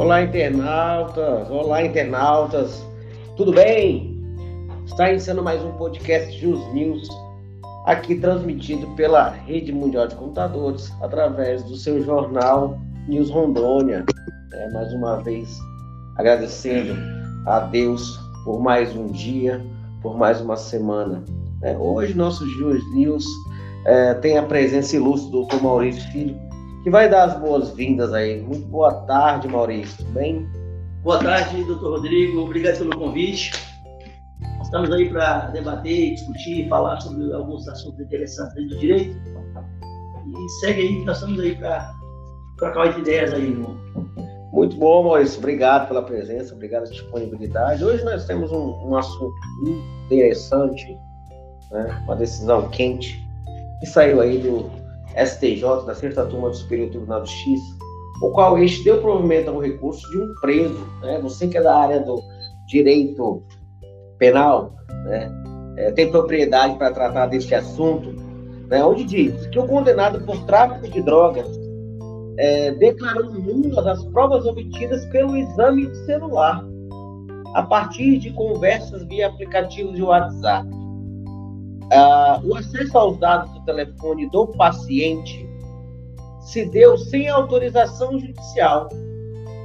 Olá, internautas! Olá, internautas! Tudo bem? Está iniciando mais um podcast Jus News, aqui transmitido pela Rede Mundial de Computadores, através do seu jornal News Rondônia. É, mais uma vez, agradecendo a Deus por mais um dia, por mais uma semana. É, hoje, nosso Jus News é, tem a presença ilustre do Dr. Maurício Filho, que vai dar as boas-vindas aí. Muito boa tarde, Maurício. Tudo bem? Boa tarde, doutor Rodrigo. Obrigado pelo convite. Estamos aí para debater, discutir, falar sobre alguns assuntos interessantes do direito. E segue aí, nós estamos aí para trocar ideias aí, irmão. Muito bom, Maurício. Obrigado pela presença, obrigado pela disponibilidade. Hoje nós temos um, um assunto interessante, né? uma decisão quente, que saiu aí do STJ, da sexta turma do Superior Tribunal de Justiça, o qual este deu provimento ao recurso de um preso, né? Você que é da área do direito penal, né? É, tem propriedade para tratar deste assunto, né? Onde diz que o condenado por tráfico de drogas é, declarou nulas as provas obtidas pelo exame de celular, a partir de conversas via aplicativos de WhatsApp. Uh, o acesso aos dados do telefone do paciente se deu sem autorização judicial.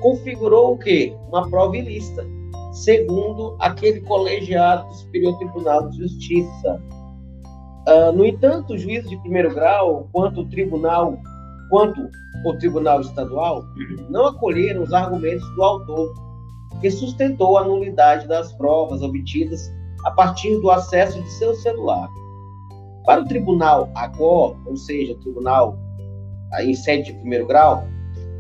Configurou o quê? Uma prova ilícita, segundo aquele colegiado do Superior Tribunal de Justiça. Uh, no entanto, o juiz de primeiro grau, quanto o tribunal, quanto o tribunal estadual, não acolheram os argumentos do autor, que sustentou a nulidade das provas obtidas a partir do acesso de seu celular. Para o tribunal AGOR, ou seja, tribunal em sede de primeiro grau,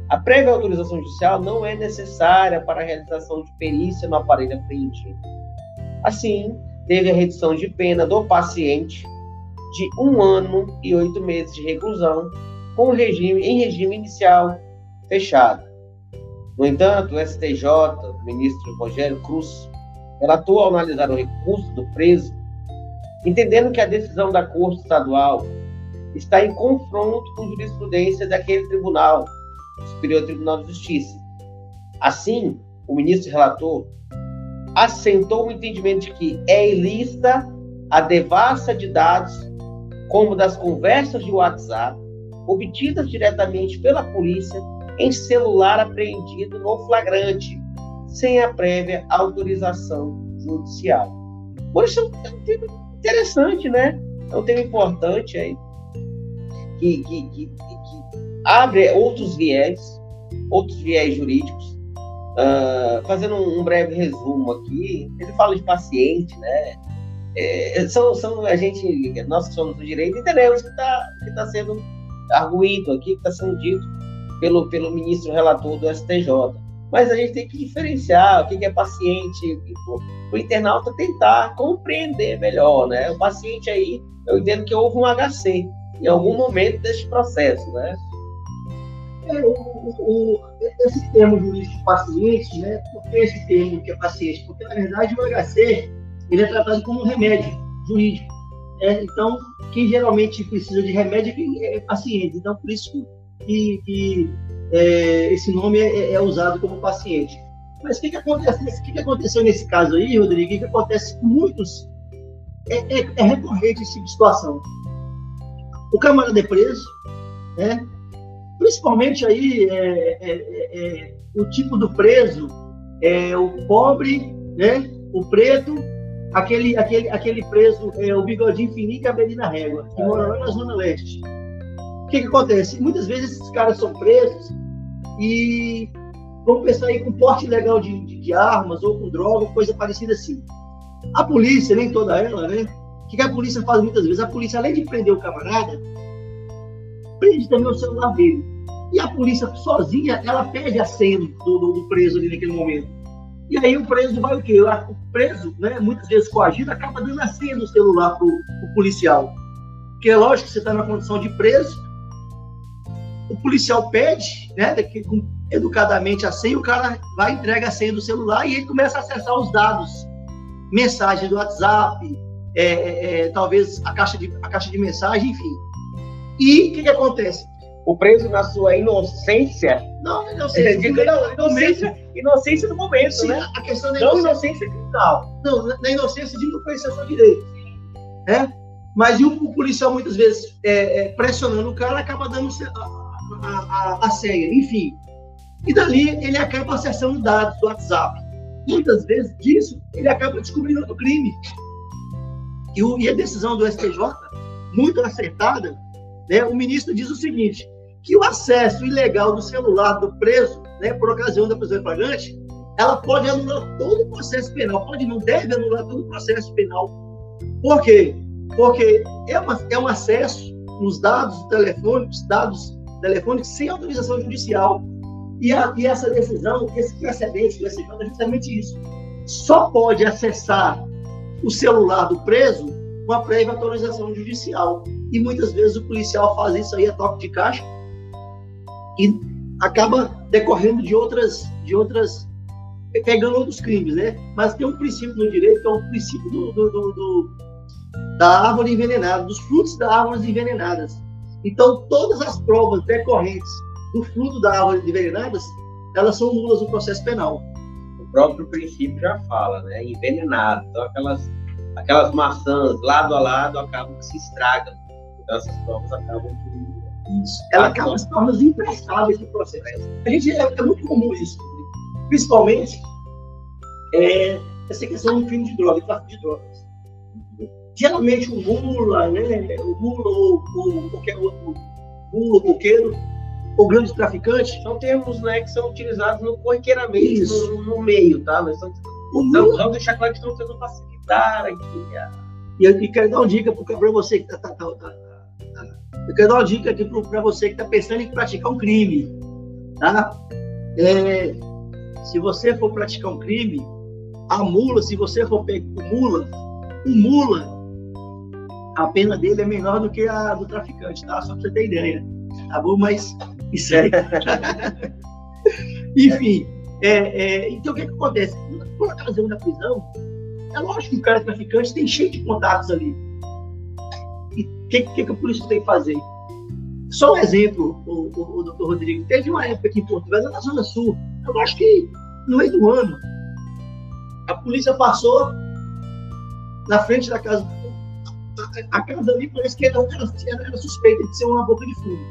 a prévia autorização judicial não é necessária para a realização de perícia no aparelho apreendido. Assim, teve a redução de pena do paciente de um ano e oito meses de reclusão com regime, em regime inicial fechado. No entanto, o STJ, o ministro Rogério Cruz, relatou ao analisar o recurso do preso, entendendo que a decisão da Corte Estadual está em confronto com jurisprudência daquele tribunal, o Superior Tribunal de Justiça. Assim, o ministro relator assentou o entendimento de que é ilícita a devassa de dados, como das conversas de WhatsApp, obtidas diretamente pela polícia em celular apreendido no flagrante, sem a prévia autorização judicial. Por isso é um tema interessante, né? É um tema importante aí, que, que, que, que abre outros viés, outros viés jurídicos. Uh, fazendo um, breve resumo aqui, ele fala de paciente, né? É, são, são a gente, nós que somos do direito, entendemos que está que tá sendo arguído aqui, que está sendo dito pelo, pelo ministro relator do STJ. Mas a gente tem que diferenciar o que é paciente, o internauta tentar compreender melhor, né? O paciente aí, eu entendo que houve um HC em algum momento desse processo, né? É, o, o, esse termo jurídico paciente, né? Por que esse termo que é paciente? Porque, na verdade, o HC ele é tratado como um remédio jurídico. Né? Então, quem geralmente precisa de remédio é, é paciente. Então, por isso que, que é, esse nome é, é, usado como paciente. Mas o que, que, acontece, que, que aconteceu nesse caso aí, Rodrigo? O que, acontece com muitos? É, é, é, recorrente esse tipo situação. O camarada é preso, né? principalmente aí é, é, é, o tipo do preso é o pobre, né? o preto, aquele, aquele, aquele preso, é, o bigodinho fininho e cabelinho na régua, que mora lá na Zona Leste. O que, que acontece? Muitas vezes esses caras são presos e vão pensar aí com porte ilegal de, de, de, armas ou com droga, coisa parecida assim. A polícia, nem toda ela, né? O que, a polícia faz muitas vezes? A polícia, além de prender o camarada, prende também o celular dele. E a polícia sozinha, ela pede a senha do, do, do preso ali naquele momento. E aí o preso vai o quê? O preso, né, muitas vezes coagido, acaba dando a senha do celular para o policial. Porque é lógico que você está na condição de preso, o policial pede, né, educadamente a senha, o cara vai entrega a senha do celular e ele começa a acessar os dados, mensagem do WhatsApp, é, é, é, talvez a caixa, de, a caixa de mensagem, enfim. E o que, que acontece? o preso na sua inocência. Não, inocência. Digo, não, inocência, inocência do momento, Sim, né? A questão da não inocência criminal. Não, na inocência de não conhecer seu direito. É? Mas e o, policial, muitas vezes, é, é, pressionando o cara, acaba dando a, a, a, a senha, enfim. E dali ele acaba acessando dados do WhatsApp. Muitas vezes disso ele acaba descobrindo outro crime. E, o, e a decisão do STJ, muito acertada, né, o ministro diz o seguinte: que o acesso ilegal do celular do preso, né, por ocasião da prisão flagrante, ela pode anular todo o processo penal, pode não deve anular todo o processo penal. Por quê? Porque é, uma, é um acesso nos dados telefônicos, dados telefônicos sem autorização judicial. E, a, e essa decisão, esse precedente do STJ é justamente isso. Só pode acessar o celular do preso com a prévia autorização judicial. E muitas vezes o policial faz isso aí a toque de caixa e acaba decorrendo de outras, de outras, pegando outros crimes, né? Mas tem um princípio no direito que é o um princípio do, do, do, da árvore envenenada, dos frutos da árvore envenenadas. Então, todas as provas decorrentes do fruto da árvore envenenadas, elas são nulas no processo penal. O próprio princípio já fala, né? Envenenado. Então, aquelas, aquelas maçãs lado a lado acabam que se estragam. Então, essas provas acabam que isso. Ela acaba se tornando imprestável esse processo. A gente é, é muito comum isso, principalmente é, essa questão do crime de droga, tráfico de drogas. Geralmente o mula, né, o mula ou, ou qualquer outro mula, coqueiro, ou grande traficante. São termos né, que são utilizados no corriqueiramente, no, no, meio, tá? Mas são, o mula... Vamos deixar claro que estão tentando facilitar aqui. A... E eu quero dar uma dica para você que está tá, tá, tá eu quero dar uma dica aqui para você que está pensando em praticar um crime. Tá? É, se você for praticar um crime, a mula, se você for pego com mula, o mula, a pena dele é menor do que a do traficante, tá? Só para você ter ideia. Tá bom? Mas isso aí. Enfim, é, é, então o que, que acontece? Por ocasião da prisão, é lógico que o cara traficante tem cheio de contatos ali. E o que, que, que a polícia tem que fazer? Só um exemplo, o, o, o doutor Rodrigo. Teve uma época aqui em Portugal, na Zona Sul, eu acho que no meio do ano, a polícia passou na frente da casa. A, casa ali parece que era, era, era suspeita de ser uma boca de fumo.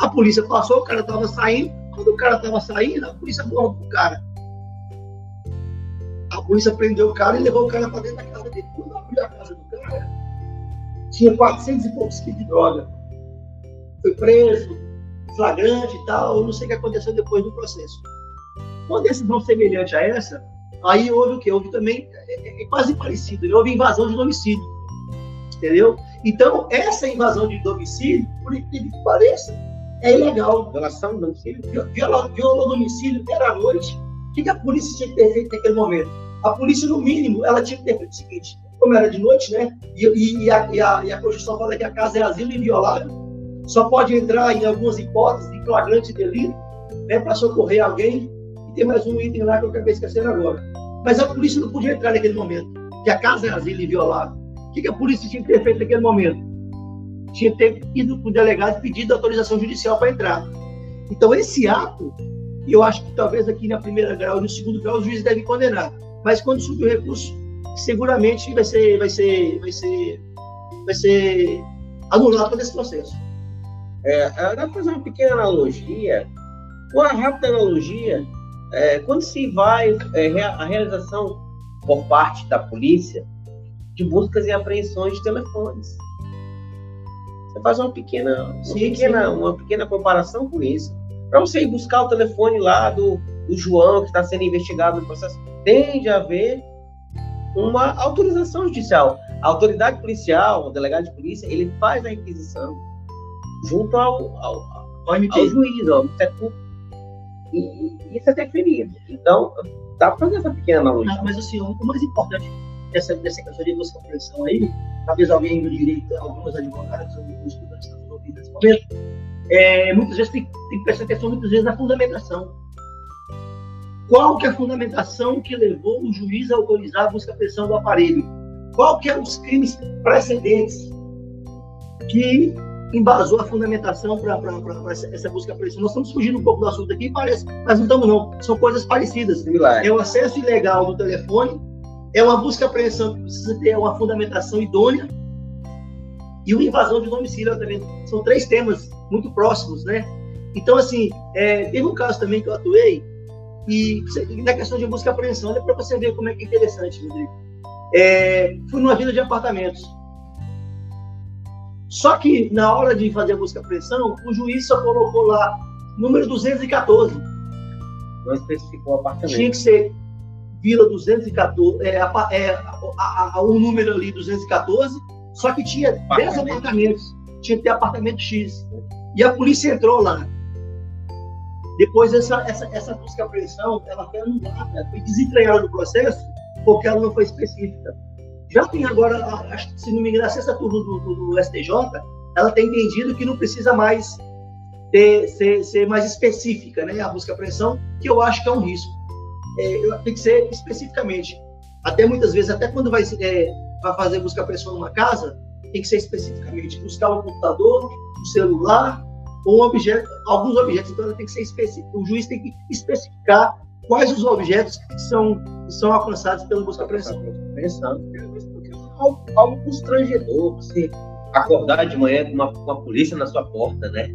A polícia passou, o cara estava saindo. Quando o cara estava saindo, a polícia aborda o cara. A polícia prendeu o cara e levou o cara para dentro da casa dele. Quando abriu a casa do cara, tinha 400 e poucos quilos de droga. Foi preso, flagrante e tal, eu não sei o que aconteceu depois do processo. Uma decisão semelhante a essa, aí houve o quê? Houve também, é, é, é quase parecido, né? houve invasão de domicílio, entendeu? Então, essa invasão de domicílio, por incrível que pareça, é ilegal. Violação do domicílio? Viola, o domicílio, era à noite. O que a polícia tinha que ter feito naquele momento? A polícia, no mínimo, ela tinha que ter feito o seguinte: como era de noite, né? E, e, e, a, e, a, e a Constituição fala que a casa é asilo inviolável, só pode entrar em algumas hipóteses de flagrante delito, né, para socorrer alguém. E tem mais um item lá que eu acabei esquecendo agora. Mas a polícia não podia entrar naquele momento, que a casa é asilo inviolável. O que, que a polícia tinha que ter feito naquele momento? Tinha que ter ido para o delegado e pedido autorização judicial para entrar. Então, esse ato, eu acho que talvez aqui na primeira grau e no segundo grau, o juiz deve condenar. Mas quando subir o recurso, seguramente vai ser, vai ser, vai ser, vai ser anulado todo esse processo. É, dá fazer uma pequena analogia, uma rápida analogia, é, quando se vai é, a realização por parte da polícia de buscas e apreensões de telefones. Você faz uma pequena, uma, sim, pequena, sim. uma pequena comparação com isso. Para você ir buscar o telefone lá do, do João, que está sendo investigado no processo, tem de haver uma autorização judicial. A autoridade policial, o delegado de polícia, ele faz a requisição junto ao, ao, ao, ao juiz, ao Ministério E, e, isso é definido. Então, dá para fazer essa pequena analogia. Ah, mas assim, o mais importante dessa, dessa de busca compreensão aí, talvez alguém do direito, alguns advogados, alguns estudantes estão ouvindo nesse momento, é, muitas vezes tem, tem que prestar atenção muitas vezes na fundamentação. Qual que é a fundamentação que levou o juiz a autorizar a busca pressão do aparelho? Qual que eram os crimes precedentes que embasou a fundamentação para essa busca apreensão. Nós estamos fugindo um pouco do assunto aqui, parece, mas não estamos não. São coisas parecidas. É o acesso ilegal do telefone, é uma busca apreensão que precisa ter uma fundamentação idônea e uma invasão de domicílio também. São três temas muito próximos, né? Então, assim, é, teve um caso também que eu atuei e na questão de busca apreensão, olha para você ver como é que é interessante, Rodrigo. É, fui numa vila de apartamentos só que na hora de fazer a busca e apreensão, o juiz só colocou lá número 214. Não especificou o apartamento. Tinha que ser 214, é, é, a, a, o número ali 214, só que tinha 10 apartamentos. Tinha que ter apartamento X. E a polícia entrou lá. Depois essa, essa, essa busca apreensão, ela foi anulada, foi desentregada do processo, porque ela não foi específica. Já tem agora, acho, se não me engano, a sexta turma do, do, do, STJ, ela tem entendido que não precisa mais ter, ser, ser mais específica, né? A busca apreensão, que eu acho que é um risco. É, tem que ser especificamente. Até muitas vezes, até quando vai, é, vai fazer busca apreensão numa casa, tem que ser especificamente buscar um computador, um celular ou um objeto, alguns objetos. Então, ela tem que ser específica. O juiz tem que especificar quais os objetos que são, que são alcançados pelo busca apreensão. Pensando, algo, algo constrangedor você acordar de manhã com uma, uma polícia na sua porta, né?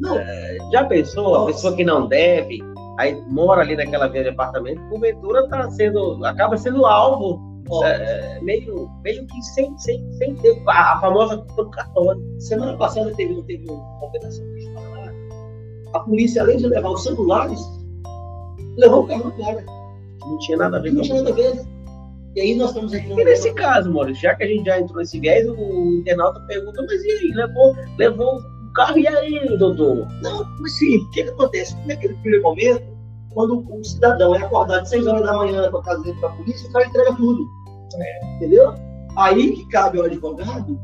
Não. É, já pensou? Nossa. A pessoa que não deve, aí mora ali naquela via de apartamento, porventura tá sendo, acaba sendo alvo é, meio, meio que sem, sem, sem ter a, a famosa cartão. Semana passada teve, teve uma operação a polícia, além de levar os celulares, levou o carro do cara. Não tinha nada a ver Não tinha nada a ver. E aí nós estamos aqui. E nesse caso, Maurício, já que a gente já entrou nesse viés, o internauta pergunta, mas e aí, levou, levou carro e aí, doutor? Não, mas sim, o que, que acontece? Naquele primeiro momento, quando o cidadão é acordado às 6 horas da manhã com a casa dele para a polícia, o cara entrega tudo. É. Entendeu? Aí que cabe ao advogado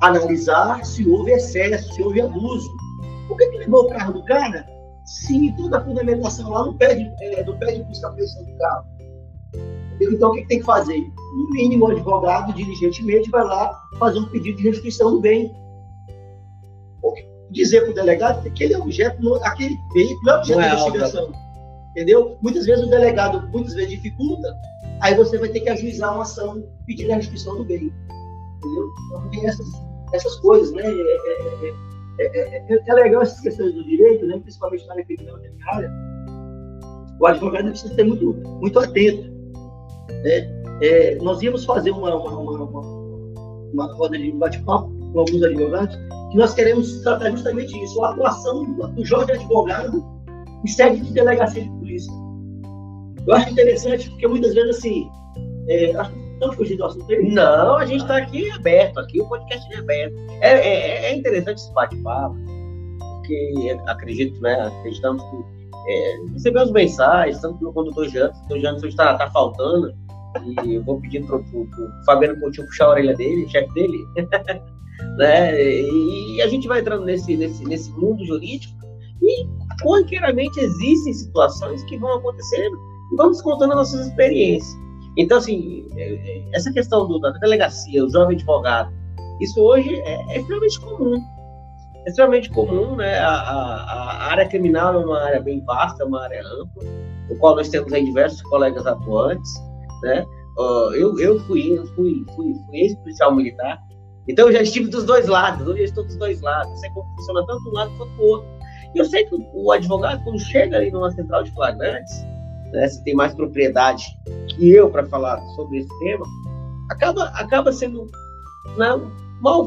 analisar se houve excesso, se houve abuso. Por que, que levou o carro do cara? Sim, toda a fundamentação lá não pede, é, não pede busca pressão do carro. Então, o que, tem que fazer? No mínimo, o advogado, diligentemente, vai lá fazer um pedido de restituição do bem. Dizer para o delegado que aquele objeto, aquele veículo é objeto de é investigação. Entendeu? Muitas vezes o delegado, muitas vezes dificulta, aí você vai ter que ajuizar uma ação pedindo a restituição do bem. Entendeu? Então, tem essas, essas coisas, né? É, é, é, é, legal essas questões do direito, né? principalmente na área criminal área. O advogado precisa ser muito, muito atento né? É, nós íamos fazer uma, uma, uma, uma roda de bate-papo com alguns advogados, que nós queremos tratar justamente isso, a atuação do Jorge Advogado em sede de delegacia de polícia. Eu acho interessante, porque muitas vezes, assim, é, estamos fugindo do assunto aí. Não, a gente está aqui aberto, aqui o podcast é aberto. É, é, é interessante esse bate-papo, porque acredito, né, acreditamos que é, recebemos mensagens, tanto pelo condutor Jantos, o Jantos está tá faltando, e eu vou pedir para o Fabiano Coutinho puxar a orelha dele, chefe dele, né? E, a gente vai entrando nesse, nesse, nesse mundo jurídico e corriqueiramente existem situações que vão acontecendo e vamos contando nossas experiências. Então, assim, é, é, essa questão do, da delegacia, o jovem advogado, isso hoje é, é extremamente comum. É extremamente comum, né? A, a, a, área criminal é uma área bem vasta, é uma área ampla, no qual nós temos aí diversos colegas atuantes, né? Uh, eu, eu fui, eu fui, fui, fui ex-policial militar, então eu já estive dos dois lados, eu já estou dos dois lados, sei como funciona tanto um lado quanto o outro. E eu sei que o advogado, quando chega ali numa central de flagrantes, né, se tem mais propriedade que eu para falar sobre esse tema, acaba, acaba sendo né, mal.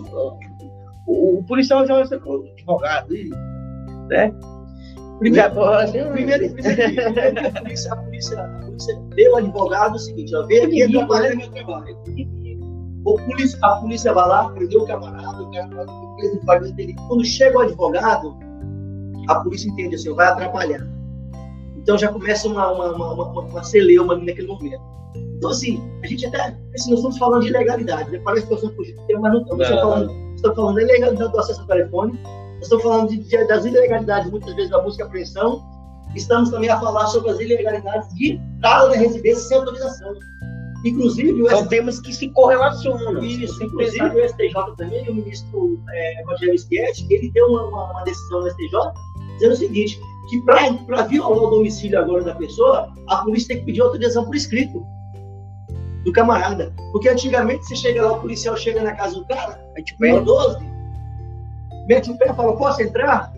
O, o policial já é advogado, né? Primeiro, primeiro, primeiro, a, polícia, a, polícia, a polícia advogado o seguinte: ó, vem aqui atrapalhar meu trabalho. Polícia, a polícia vai lá, prendeu o camarada, o camarada preso em flagrante Quando chega o advogado, a polícia entende assim, vai atrapalhar. Então já começa uma, uma, uma, uma, uma celeuma naquele momento. Então, assim, a gente até. Assim, nós estamos falando de legalidade, né? Parece que nós estamos fugindo do tema, mas não estamos. Estamos falando, estamos falando da legalidade do acesso ao telefone, estamos falando de, de, das ilegalidades, muitas vezes, da busca e apreensão. Estamos também a falar sobre as ilegalidades de entrada na residência sem autorização. Inclusive, São temas que se correlacionam. Isso, inclusive o STJ também, o ministro é, Rogério Schietti, ele deu uma, uma, uma, decisão no STJ dizendo o seguinte, que para violar o domicílio agora da pessoa, a polícia tem que pedir autorização por escrito do camarada. Porque antigamente você chega lá, o policial chega na casa do cara, mete o pé 12, mete o pé e fala, posso entrar?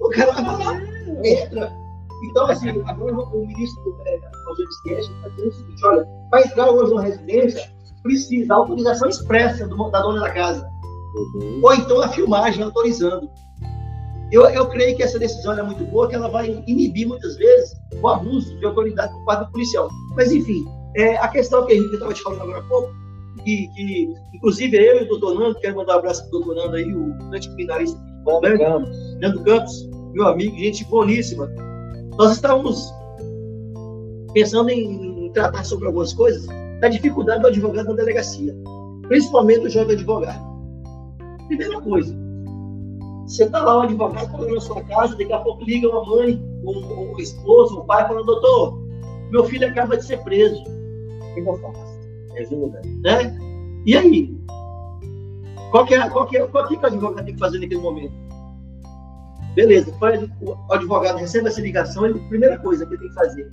O cara vai lá, entra. Então, assim, agora o ministro é, Rogério Schietti está dizendo o seguinte, olha, para entrar hoje numa residência, precisa autorização expressa do, da dona da casa. Uhum. Ou então a filmagem autorizando. Eu, eu creio que essa decisão é muito boa, que ela vai inibir muitas vezes o abuso de autoridade por parte do policial. Mas, enfim, é, a questão que a gente estava te falando agora há pouco, que, que inclusive eu e o doutor Nando, quero mandar um abraço para o doutor Nando aí, o grande criminalista Nando Campos. Nando Campos, meu amigo, gente boníssima. Nós estávamos pensando em tratar sobre algumas coisas da dificuldade do advogado na delegacia, principalmente o jovem advogado. Primeira coisa, você está lá, o advogado falando na sua casa, daqui a pouco liga uma mãe, o, esposo, o pai, falando, doutor, meu filho acaba de ser preso. O que eu faço? Ajuda. Né? E aí? Qual que, é, qual, que é, qual que, é que o advogado tem que fazer naquele momento? Beleza, o advogado recebe essa ligação, ele, a primeira coisa que ele tem que fazer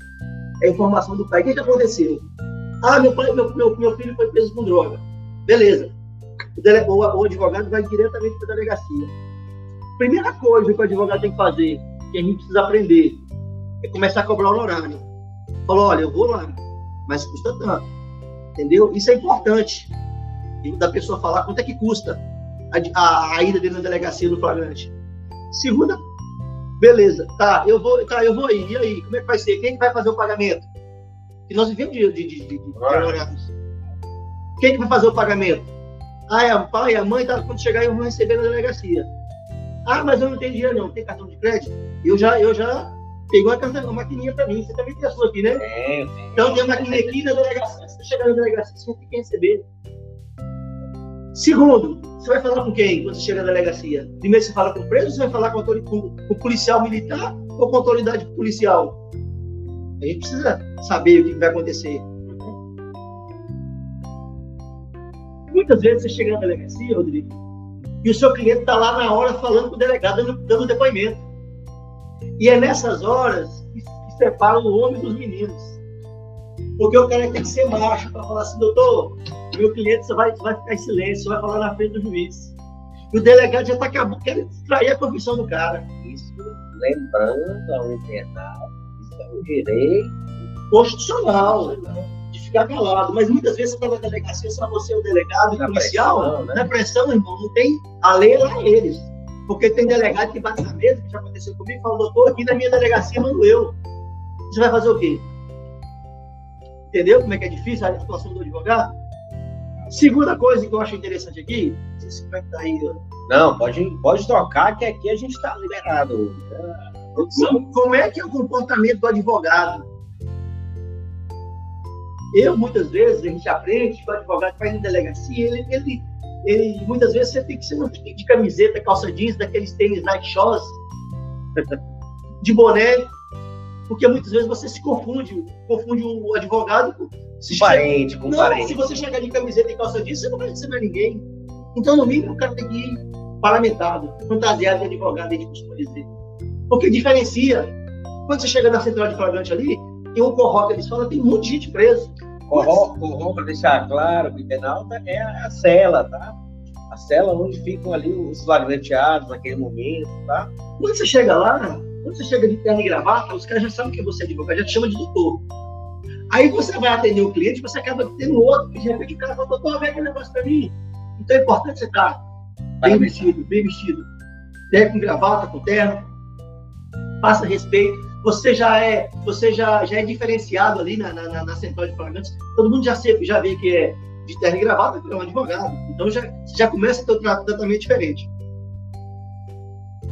é a informação do pai. O que, que aconteceu? Ah, meu, pai, meu, meu, meu filho foi preso com droga. Beleza. O, dele, o, o advogado vai diretamente para a delegacia. Primeira coisa que o advogado tem que fazer, que a gente precisa aprender, é começar a cobrar o honorário. Falou, olha, eu vou lá, mas custa tanto. Entendeu? Isso é importante. Da pessoa falar quanto é que custa a, a, a ida dele na delegacia do flagrante. Segunda, beleza, tá, eu vou, tá, eu vou ir. E aí, como é que vai ser? Quem que vai fazer o pagamento? Que nós vivemos de, de, de, de, de Quem que vai fazer o pagamento? Ah, é o pai, a mãe, tá, quando chegar eu vou receber na delegacia. Ah, mas eu não tenho dinheiro não, tem cartão de crédito? Eu já, eu já peguei uma, uma maquininha para mim. Você também tem a sua aqui, né? É, Então tem a maquininha aqui na delegacia. Se você chegar na delegacia, você tem que receber. Segundo, você vai falar com quem quando você chega na delegacia? Primeiro você fala com o preso, você vai falar com, com, o policial militar ou com a autoridade policial? A gente precisa saber o que vai acontecer. Muitas vezes você chega na delegacia, Rodrigo, e o seu cliente está lá na hora falando com o delegado, dando, dando depoimento. E é nessas horas que, que separam o homem dos meninos. Porque o cara tem que ser macho para falar assim, doutor, meu cliente você vai, vai ficar em silêncio, vai falar na frente do juiz. E o delegado já está acabando, querendo distrair a confissão do cara. Isso, lembrando ao internado, isso é um direito constitucional de ficar calado. Mas muitas vezes você está na delegacia, só você é o delegado e policial, pressão, né? na pressão, irmão, não tem a lei lá eles. Porque tem delegado que bate na mesa, que já aconteceu comigo, e fala, doutor, aqui na minha delegacia mando eu. Você vai fazer o quê? Entendeu como é que é difícil a situação do advogado? Segunda coisa que eu acho interessante aqui, se é aí. Não, pode, pode trocar, que aqui a gente está liberado. Como, como é que é o comportamento do advogado? Eu, muitas vezes, a gente aprende que o advogado vai na delegacia, ele, ele, ele, muitas vezes você tem que ser de camiseta, calça jeans, daqueles tênis Nike Shoes, de boné, porque muitas vezes você se confunde, confunde o advogado com se parente, com não, parente. Se você chegar de camiseta e calça jeans, você não vai receber ninguém. Então, no mínimo, o cara tem que ir paramentado, fantasiado de advogado, a gente costuma dizer. Porque diferencia. Quando você chega na central de flagrante ali, tem um corroca, eles falam, tem de gente preso. Corroca, para deixar claro, que penalta é a cela, tá? A cela onde ficam ali os flagranteados naquele momento, tá? Quando você chega lá, quando você chega de terno e gravata, os caras já sabem que você é advogado, já te chama de doutor. Aí você vai atender o cliente, você acaba tendo outro, que de repente o cara fala, doutor, vem aquele negócio para mim. Então é importante você estar bem vestido, bem vestido. Terno com gravata, com terno. Faça respeito. Você já é, você já, já é diferenciado ali na, na, na central de pagamentos. Todo mundo já, sempre, já vê que é de terno e gravata, que é um advogado. Então já, já começa a ter um tratamento diferente.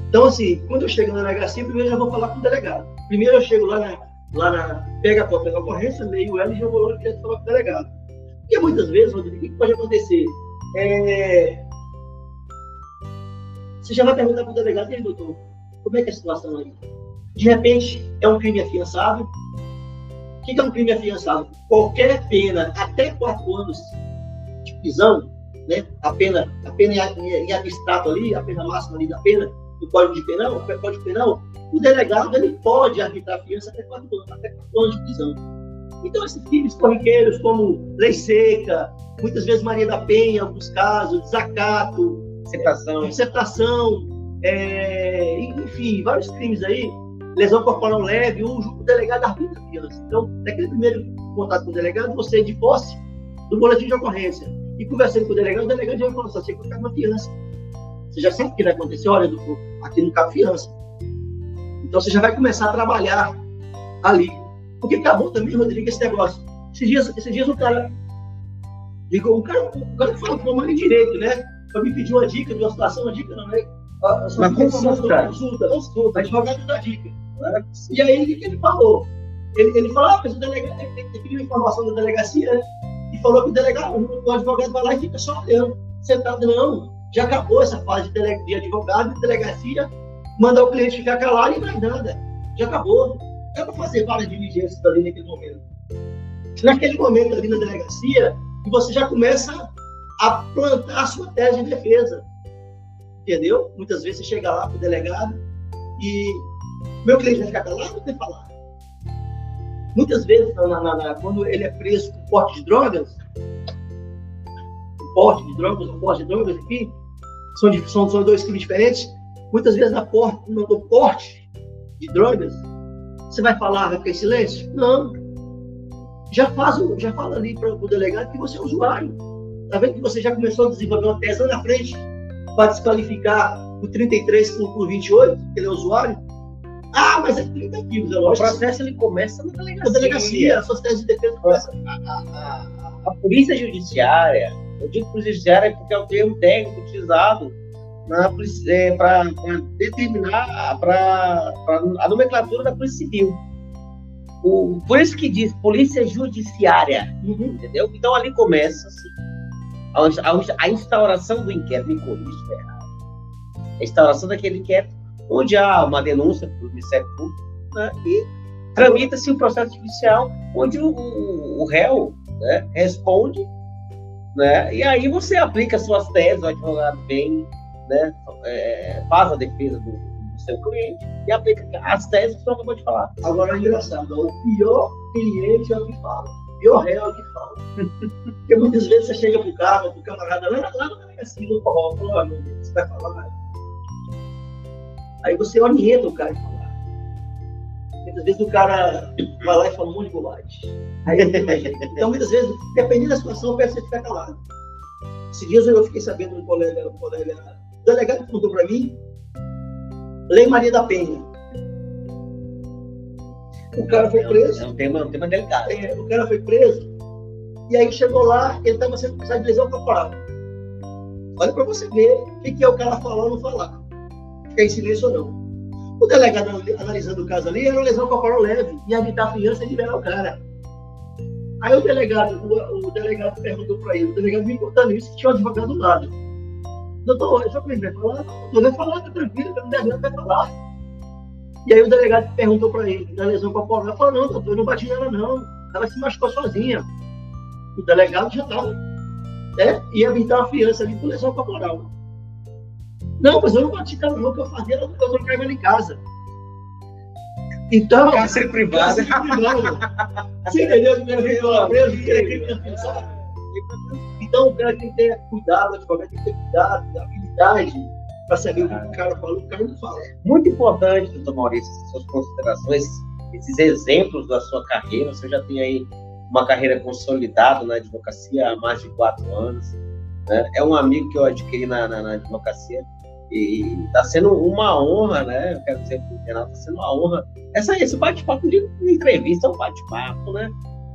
Então, assim, quando eu chego na delegacia, primeiro eu já vou falar com o delegado. Primeiro eu chego lá na, lá na. Pega a cópia da ocorrência, leio ela e já vou lá direto falar com o delegado. Porque muitas vezes, Rodrigo, o que pode acontecer? É... Você já vai perguntar para o delegado, e aí, doutor, como é que é a situação aí? De repente, é um crime afiançável, que é um crime afiançado? Qualquer pena até quatro anos de prisão, né? a pena, a pena em, abstrato ali, a pena máxima ali da pena, do Código de Penal, o Código Penal, o delegado ele pode arbitrar fiança até quatro anos, até quatro anos de prisão. Então, esses crimes corriqueiros, como lei seca, muitas vezes Maria da Penha, alguns casos, desacato, dissertação, dissertação é, enfim, vários crimes aí, lesão corporal leve, o, o delegado arbitra a fiança. Então, naquele primeiro contato com o delegado, você, de posse do boletim de ocorrência, e conversando com o delegado, o delegado já vai falar assim, você vai uma fiança. Você já sabe o que vai acontecer, olha, aqui não cabe fiança. Então, você já vai começar a trabalhar ali. Porque acabou também, Rodrigo, esse negócio. Esses dias, esses dias o cara ligou, o cara, o cara fala com uma direito, né? Para me pedir uma dica de uma situação, uma dica não, né? Uma consulta. Consulta, consulta, advogado da dica. Né? E aí, o que, que ele falou? Ele, ele falou, ah, mas o delegado, ele pediu informação da delegacia, né? E falou que o delegado, o advogado vai lá e fica só olhando, sentado, não. Já acabou essa fase de, de advogado, de delegacia, mandar o cliente ficar calado e mais nada. Já acabou. Dá para fazer várias diligências ali naquele momento. Naquele momento ali na delegacia, você já começa a plantar a sua tese de defesa entendeu? Muitas vezes você chega lá para o delegado e meu cliente vai ficar calado ou falar? Muitas vezes, na, na, na, quando ele é preso com porte de drogas, porte de drogas, porte de drogas, enfim, são, são, são dois crimes diferentes. Muitas vezes na porte, no, no porte de drogas, você vai falar, vai ficar em silêncio? Não. Já, faz, já fala ali para o delegado que você é usuário. Está vendo que você já começou a desenvolver uma tese lá na frente para desqualificar o 33 por, por 28, que ele é usuário. Ah, mas é 30 quilos, é lógico. O processo ele começa na delegacia. Na delegacia, a sua tese de defesa começa. A, a, a, a, polícia judiciária, eu digo polícia judiciária porque é o termo técnico utilizado é, para determinar pra, pra, a nomenclatura da polícia civil. O, por isso que diz polícia judiciária, uhum. entendeu? Então ali começa assim a, a instauração do inquérito, me corrija errado, a instauração daquele inquérito, onde há uma denúncia para o Ministério Público né, e tramita-se um processo judicial onde o, o, o réu né, responde, né, e aí você aplica suas teses, o advogado vem, né, é, faz a defesa do, do, seu cliente e aplica as teses que o senhor acabou de falar. Agora é engraçado, o pior cliente é o que fala pior réu que fala. Porque muitas vezes você chega pro cara, pro camarada, lá, lá na delegacia do forró, fala, você vai falar. Aí você orienta o cara a falar. Muitas vezes o cara vai lá e fala um monte de bobagem. Então, muitas vezes, dependendo da situação, eu peço você ficar calado. Esses dias eu fiquei sabendo um colega, um colega, o delegado perguntou para mim, Lei Maria da Penha. O cara foi preso. É um tema, é um tema delicado. É, o cara foi preso. E aí chegou lá, ele estava sendo acusado de lesão corporal. Olha para você ver o que, que é o cara falar ou não falar. Ficar em silêncio ou não. O delegado analisando o caso ali era uma lesão corporal leve. E habitar a fiança e liberar o cara. Aí o delegado, o, o delegado perguntou para ele, o delegado me contando isso, que tinha um advogado do lado. Doutor, eu só que vai falar? Doutor, vai falar, tá tranquilo, o delegado vai falar. E aí o delegado perguntou para ele, da lesão corporal, ele falou, não, doutor, eu não bati nela não, ela se machucou sozinha. O delegado já estava, né, ia evitar a fiança ali com lesão corporal. Não, mas eu não bati nela não, que eu fazia, eu trocava ela em casa. Então... Cárcere privado. Cárcere privado. Você entendeu? O cara veio preso, Então o cara tem que ter cuidado, o advogado tem que ter cuidado, habilidade, para saber o que o cara fala, o cara não fala. Muito importante, doutor Maurício, suas considerações, esses exemplos da sua carreira. Você já tem aí uma carreira consolidada na advocacia há mais de quatro anos. Né? É um amigo que eu adquiri na, na, na advocacia e está sendo uma honra, né? Eu quero dizer para o Renato, está sendo uma honra. Essa, esse bate-papo de entrevista é um bate-papo, né?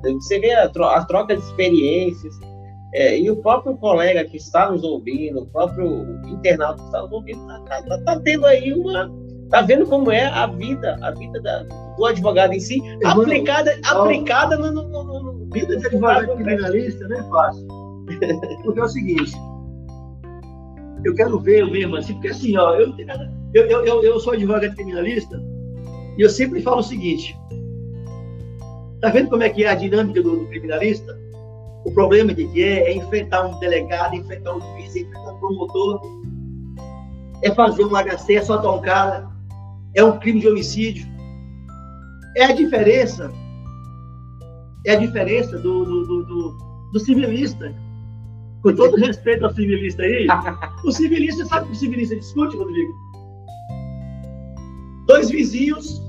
Você vê a, tro a troca de experiências, é, e o próprio colega que está nos ouvindo, o próprio internauta que está nos ouvindo, está tá, tá, tá tendo aí uma. Está vendo como é a vida, a vida da, do advogado em si, aplicada, aplicada no, no, no, no, Vida de advogado criminalista não é fácil. Porque é o seguinte, eu quero ver mesmo assim, porque assim, ó, eu, eu, eu, eu sou advogado criminalista e eu sempre falo o seguinte: Tá vendo como é que é a dinâmica do, do criminalista? O problema de que é, é enfrentar um delegado, enfrentar um juiz, enfrentar um promotor, é fazer um HC, é soltar um cara, é um crime de homicídio. É a diferença, é a diferença do, do, do, do, do civilista. Com todo respeito ao civilista aí, o civilista sabe o que o civilista discute, Rodrigo? Dois vizinhos,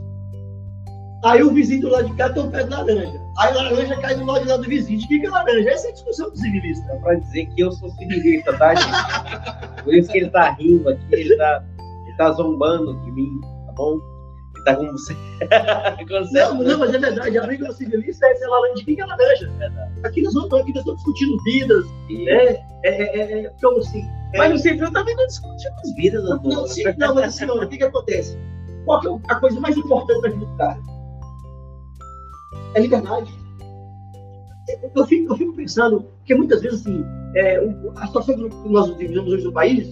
aí o vizinho do lado de cá tem um pé de laranja. Aí a laranja cai do lado de lá do vizinho. De que é laranja? Essa é a discussão do civilista. É pra dizer que eu sou civilista, tá, gente? Por isso que ele tá rindo aqui, ele tá, ele tá zombando de mim, tá bom? Tá com você. não, não, mas é verdade. A briga do civilista é ser laranja. É laranja? Aqui nós estamos, aqui nós estamos discutindo vidas, né? É, é, é, é, como assim. É... Mas no civil também não discutimos vidas, não, não, sim, não, mas assim, o que, que acontece? Qual que é a coisa mais importante da vida do cara? É liberdade. Eu fico, eu fico pensando que muitas vezes, assim, é, a situação que nós vivemos hoje no país,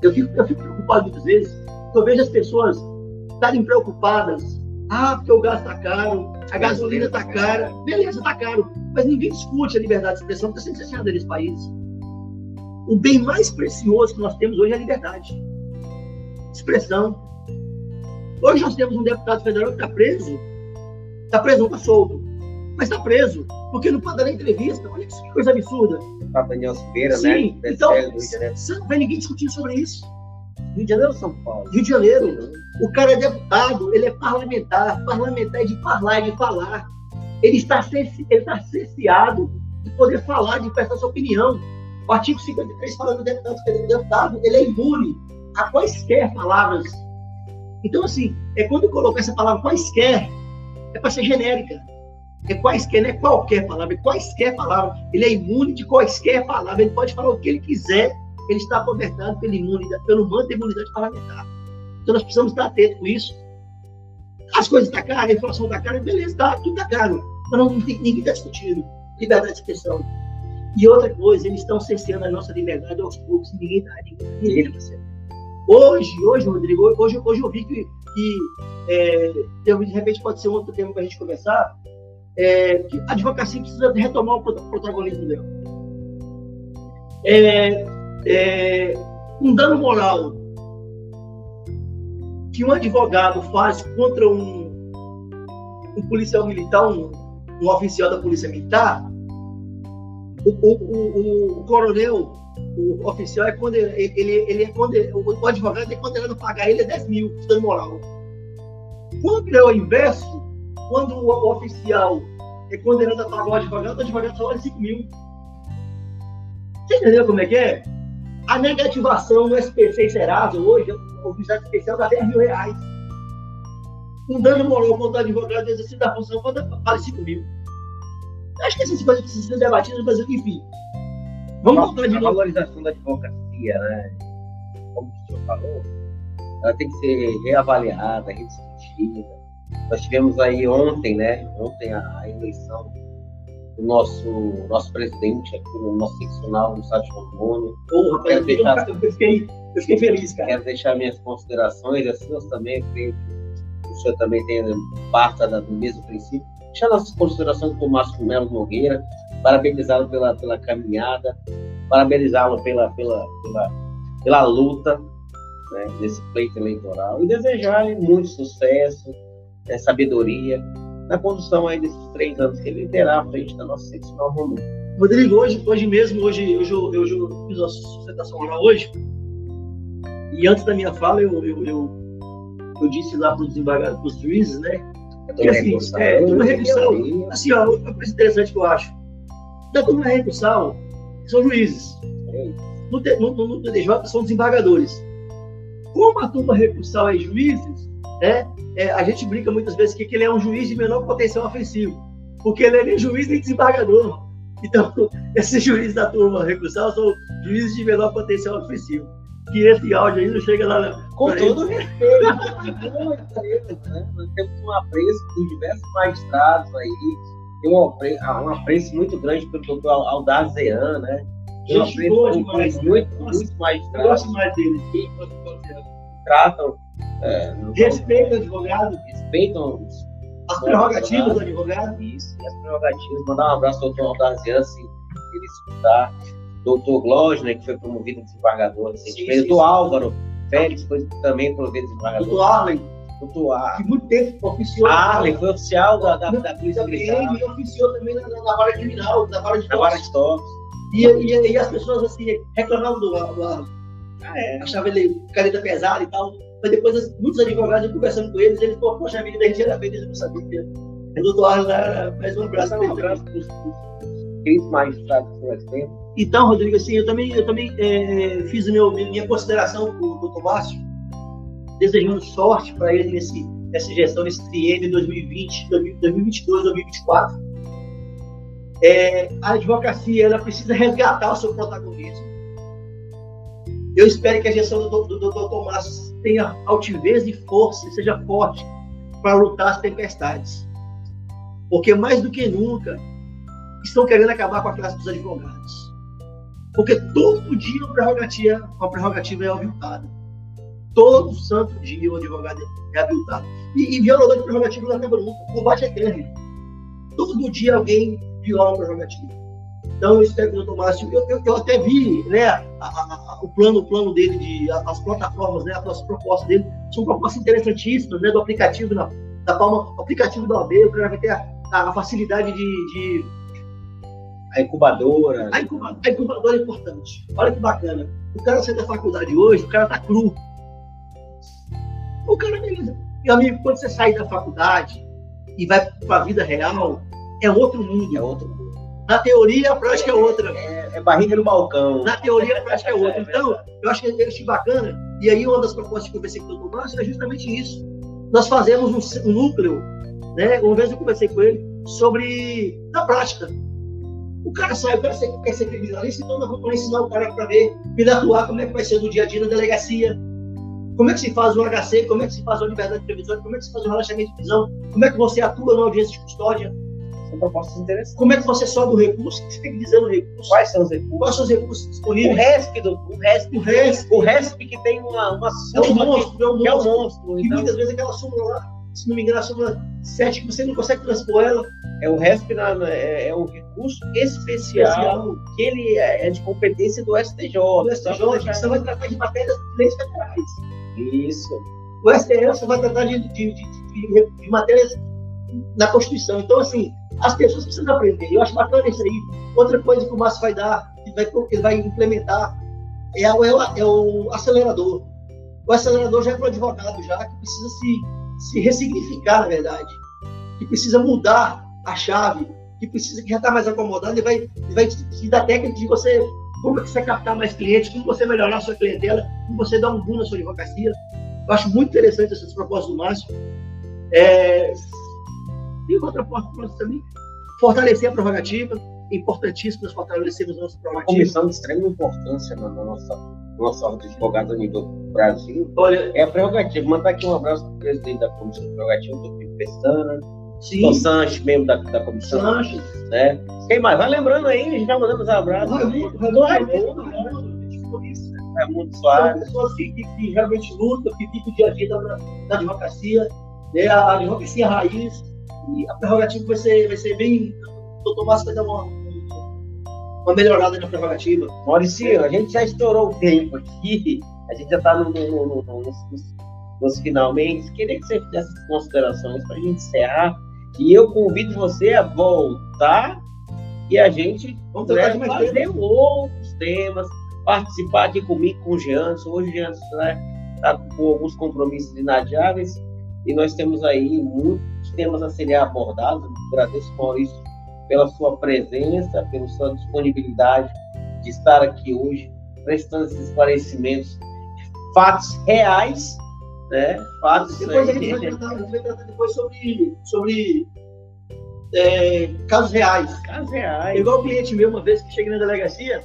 eu fico, eu fico preocupado muitas vezes, eu vejo as pessoas estarem preocupadas. Ah, porque o gás está caro, a gasolina está cara. Beleza, está caro. Mas ninguém discute a liberdade de expressão que está sendo nesse país. O bem mais precioso que nós temos hoje é a liberdade. Expressão. Hoje nós temos um deputado federal que está preso Está preso, não está solto. Mas está preso, porque não pode dar entrevista. Olha que coisa absurda. Para Daniel Silveira, Sim, né? Então, você não vê ninguém discutindo sobre isso. Rio de Janeiro ou São Paulo? Rio de Janeiro. O cara é deputado, ele é parlamentar. Parlamentar é de falar, é de falar. Ele está, ele está cerceado de poder falar, de prestar sua opinião. O artigo 53 fala do deputado, deputado, ele é imune a quaisquer palavras. Então, assim, é quando colocar essa palavra quaisquer, é para ser genérica. É quaisquer, não é qualquer palavra, é quaisquer palavra. Ele é imune de quaisquer palavra. Ele pode falar o que ele quiser, ele está cobertado pela imunidade, pelo manto de imunidade parlamentar. Então nós precisamos estar atentos com isso. As coisas estão caras, a inflação está cara, beleza, tá, tudo está caro. Mas não, tem, ninguém está discutindo liberdade de expressão. E outra coisa, eles estão cerceando a nossa liberdade aos poucos, ninguém está. Ninguém, ninguém tá Hoje, hoje, Rodrigo, hoje, hoje eu vi que que é, de repente pode ser outro tema para a gente começar, é, que a advocacia precisa retomar o protagonismo dela. É, é, um dano moral que um advogado faz contra um, um policial militar, um, um, oficial da polícia militar, o, o, o, o coronel o oficial é quando ele, ele, é quando o advogado é condenado a pagar ele é 10 mil de dano moral. Quando é o inverso, quando o oficial é condenado a pagar o advogado, o advogado só vale 5 mil. Você entendeu como é que é? A negativação no SPC e Serasa hoje, o oficial especial dá 10 mil reais. Um dano moral contra o advogado exercício da função vale 5 mil. Acho que essas coisas precisam ser debatidas no Brasil, enfim. Vamos voltar de A valorização da advocacia, né? Como o senhor falou, ela tem que ser reavaliada, rediscutida. Nós tivemos aí ontem, né? Ontem a eleição do nosso, nosso presidente aqui no nosso seccional, no de Rondônia. Porra, eu, deixar, eu, fiquei, eu fiquei feliz, cara. Quero deixar minhas considerações, as suas também, creio que o senhor também tem parte do mesmo princípio. Deixar nossas considerações com o Márcio Melo Nogueira, parabenizá-lo pela, pela caminhada, parabenizá-lo pela, pela, pela, pela luta né, nesse pleito eleitoral e desejar muito sucesso, né, sabedoria na condução aí desses três anos que ele terá à frente da nossa seccional Romano. Rodrigo, hoje, hoje mesmo, hoje, hoje, eu, hoje eu fiz a sustentação oral hoje, e antes da minha fala, eu, eu, eu, eu disse lá para os desembargadores, para os juízes, né? Que, assim, é, uma recursal. Assim, ó, uma coisa interessante que eu acho da turma recursal são juízes. No, no, no, no TDJ são desembargadores. Como a turma recursal é juízes, né, é, a gente brinca muitas vezes que, que ele é um juiz de menor potencial ofensivo, porque ele é nem juiz nem desembargador. Então, esses juízes da turma recursal são juízes de menor potencial ofensivo. Que esse áudio aí não chega lá. Na... Com todo respeito, né? nós temos um apreço por diversos magistrados aí, tem um apreço, um apreço muito grande pelo doutor Aldazean, né? Apreço boa muito, muito, muito mais Eu gosto mais dele. Tratam. É, Respeita o advogado. Respeitam As prerrogativas do advogado. Isso, e as prerrogativas. Mandar um abraço ao doutor Aldazian, se ele escutar. Doutor Glógio, né, que foi promovido desembargador recentemente. Doutor Álvaro Félix foi também promovido desembargador. Doutor Arlen, Doutor Ar... que muito tempo oficiou. Arlen foi oficial da, da, da Polícia Militar. Também, e oficiou também na, na, vara criminal, na vara de Na Vara de Toques. E, e, e as pessoas assim, reclamavam do Arlen. É. Achavam ele caneta pesada e tal. Mas depois, muitos advogados, eu conversando com eles, eles falaram, poxa vida, a gente era eles não sabiam que o doutor era mais um abraço. Um ele. abraço para os queridos magistrados. Então, Rodrigo, assim, eu também, eu também é, fiz meu, minha consideração com o doutor Márcio, desejando sorte para ele nesse, nessa gestão, nesse triênio 2020, 2022, 2024. É, a advocacia ela precisa resgatar o seu protagonismo. Eu espero que a gestão do, do, do doutor Márcio tenha altivez e força, e seja forte para lutar as tempestades. Porque mais do que nunca, estão querendo acabar com a classe dos advogados. Porque todo dia uma prerrogativa, uma prerrogativa é aviltada. Todo santo dia o advogado é aviltado. E, e violador de prerrogativa não acaba nunca. O combate é eterno. Todo dia alguém viola uma prerrogativa. Então eu espero que o Márcio, eu, eu, eu até vi né, a- a- o, plano, o plano dele, de, as plataformas, né, as propostas dele, são propostas interessantíssimas, né, do aplicativo na, da palma, o aplicativo do AB, o cara vai ter a, a facilidade de- de A incubadora. a incuba- a incubadora é importante. Olha que bacana. O cara sai da faculdade hoje, o cara tá cru. O cara, beleza. Meu amigo, quando você sai da faculdade e vai para a vida real, é outro mundo. É outro mundo. Na teoria, a prática é outra. É, é barriga no balcão. Na teoria, a prática é outra. Então, eu acho que eu achei bacana. E aí, uma das propostas que eu conversei com o doutor Márcio é justamente isso. Nós fazemos um, um núcleo, né? Uma vez eu conversei com ele sobre a prática. O cara sai, o cara ser- quer ser criminalista, então nós vamos ensinar o cara para ver, para ele atuar, como é que vai ser no dia a dia na delegacia, como é que se faz o HC, como é que se faz a liberdade previsória, como é que se faz o relaxamento de prisão, como é que você atua na audiência de custódia, São propostas interessantes. como é que você sobe o recurso, o que você tem que dizer no recurso, Quais são os recursos? quais são os recursos O disponíveis. RESP, do, o RESP, O RESP. o RESP que tem uma, uma É um súmula monstro, é um que é um monstro. monstro. E Então, muitas vezes aquela súmula lá, se não me engano, a súmula 7, que você não consegue transpor ela. é o RESP na- na- é, é um recurso especial, que ele é é de competência do STJ. O Só STJ, que você vai tratar de matérias de leis federais. Isso. O STF vai tratar de, de, de, de- de matérias na Constituição. Então, assim, as pessoas precisam aprender. Eu acho bacana isso aí. Outra coisa que o Márcio vai dar, que vai, que vai implementar, é, é, é o acelerador. O acelerador já é para o advogado, já, que precisa se, se ressignificar, na verdade. Que precisa mudar a chave, que precisa que já está mais acomodado, ele vai, ele vai te dar técnica de você, como é que você captar mais clientes, como você melhorar a sua clientela, como você dar um boom na sua advocacia. Eu acho muito interessante essas propostas do Márcio. É... E outra proposta também, fortalecer a prerrogativa, importantíssimo nós fortalecermos a nossa Uma comissão de extrema importância na, nossa, no nosso órgão de advogados a nível do Brasil Olha, é a prerrogativa. Mandar aqui um abraço para o presidente da comissão de prerrogativa, do Pico Pestana, sim, o Sanches, membro da, da comissão. Sanches, Né? Quem mais? Vai lembrando aí, a gente já mandamos um abraço. Raimundo, Raimundo, Raimundo? Raimundo São Soares. pessoas que, que, que realmente lutam, que vivem o dia a dia da, da advocacia, né? a advocacia raiz, e a prerrogativa vai ser, vai ser bem. O doutor Márcio vai dar uma, uma melhorada na prerrogativa. Maurício, a gente já estourou o tempo aqui, a gente já está no, no, no, no, nos, nos- finalmente. Queria que você fizesse as considerações para a gente encerrar. E eu convido você a voltar e a gente Vamos tratar né, de mais fazer temas. outros temas, participar aqui comigo, com o Janson. Hoje o Janson está com alguns compromissos inadiáveis e nós temos aí muitos temas a serem abordados. Agradeço, Maurício, pela sua presença, pela sua disponibilidade de estar aqui hoje, prestando esses esclarecimentos, fatos reais, né? Fatos Depois a gente vai tratar, a gente vai tratar depois sobre, sobre é, casos reais. Casos reais. igual o cliente meu, uma vez que cheguei na delegacia,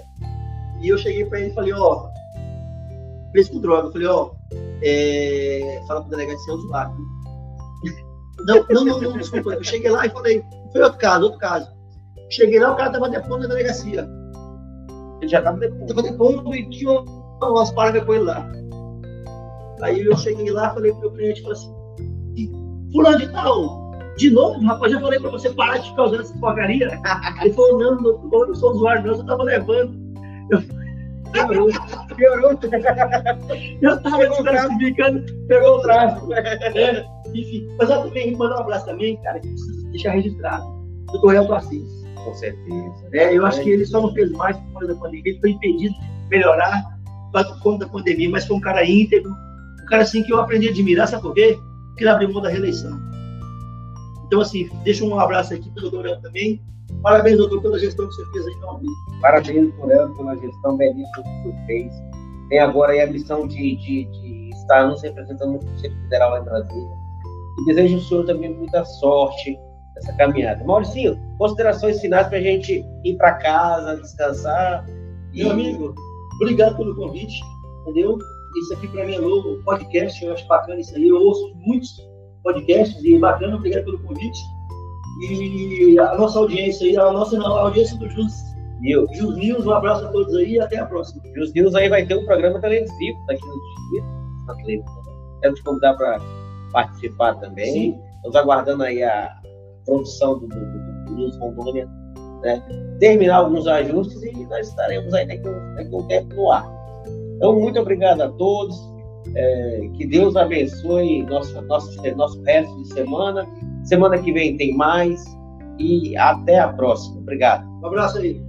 e eu cheguei para ele e falei, ó, preso com droga. Eu falei, ó, é, fala pro delegado se é usuário. Não, não, não, não, desculpa. Eu cheguei lá e falei, foi outro caso, outro caso. Cheguei lá, o cara tava depondo na delegacia. Ele já estava depois. Tava depondo e tinha umas paradas com ele lá. Aí eu cheguei lá, falei pro meu cliente, falei assim, "E fulano de tal, De novo, rapaz, já falei pra você parar de ficar usando essa porcaria. Ele falou, não, não, eu não sou usuário, não, eu tava levando. Eu... Piorou. Piorou. Eu tava desclassificando, pegou o tráfico. É, enfim, mas eu também mandar um abraço também, cara, que precisa deixar registrado. Do Correio do Assis. Com certeza. É, eu acho que ele só não fez mais por conta da pandemia, ele foi impedido de melhorar por conta da pandemia, mas foi um cara íntegro, um cara assim que eu aprendi a admirar, sabe por quê? Porque ele abriu mão da reeleição. Então, assim, deixa um abraço aqui para o doutor também. Parabéns, doutor, pela gestão que você fez aí. Parabéns, doutor pela gestão belíssima que você fez. Tem agora aí a missão de, de, de estar nos representando no Conselho Federal lá em Brasília. E desejo ao senhor também muita sorte nessa caminhada. Mauricinho, considerações finais para a gente ir para casa, descansar. E... Meu amigo, obrigado pelo convite, entendeu? Isso aqui para mim é novo, podcast, eu acho bacana isso aí. Eu ouço muitos podcasts e bacana, obrigado pelo convite. E a nossa audiência aí, a nossa a audiência do Jus News. Jus News, um abraço a todos aí e até a próxima. Jus News aí vai ter um programa televisivo daqui no dia, televisão. Quero te convidar para participar também. Sim. Estamos aguardando aí a produção do, do, do News Rondônia, né? terminar alguns ajustes e nós estaremos aí daqui, daqui a um tempo no ar. Então, muito obrigado a todos. É, que Deus abençoe nosso, nosso, nosso resto de semana. Semana que vem tem mais. E até a próxima. Obrigado. Um abraço aí.